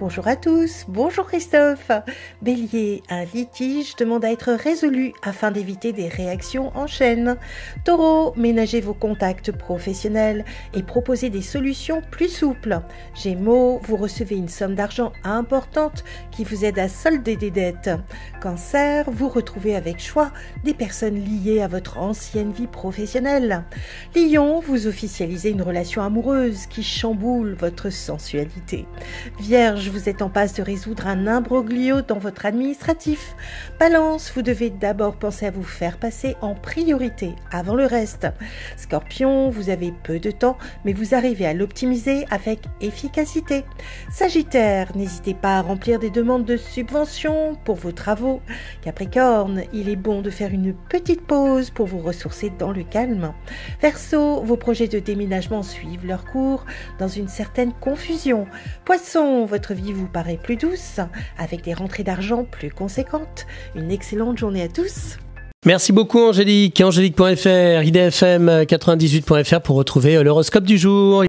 Bonjour à tous, bonjour Christophe. Bélier, un litige demande à être résolu afin d'éviter des réactions en chaîne. Taureau, ménagez vos contacts professionnels et proposez des solutions plus souples. Gémeaux, vous recevez une somme d'argent importante qui vous aide à solder des dettes. Cancer, vous retrouvez avec choix des personnes liées à votre ancienne vie professionnelle. Lion, vous officialisez une relation amoureuse qui chamboule votre sensualité. Vierge, vous êtes en passe de résoudre un imbroglio dans votre administratif. Balance, vous devez d'abord penser à vous faire passer en priorité avant le reste. Scorpion, vous avez peu de temps, mais vous arrivez à l'optimiser avec efficacité. Sagittaire, n'hésitez pas à remplir des demandes de subvention pour vos travaux. Capricorne, il est bon de faire une petite pause pour vous ressourcer dans le calme. Verseau, vos projets de déménagement suivent leur cours dans une certaine confusion. Poisson, votre vie vous paraît plus douce, avec des rentrées d'argent plus conséquentes. Une excellente journée à tous. Merci beaucoup Angélique. Angélique.fr, idfm98.fr pour retrouver l'horoscope du jour.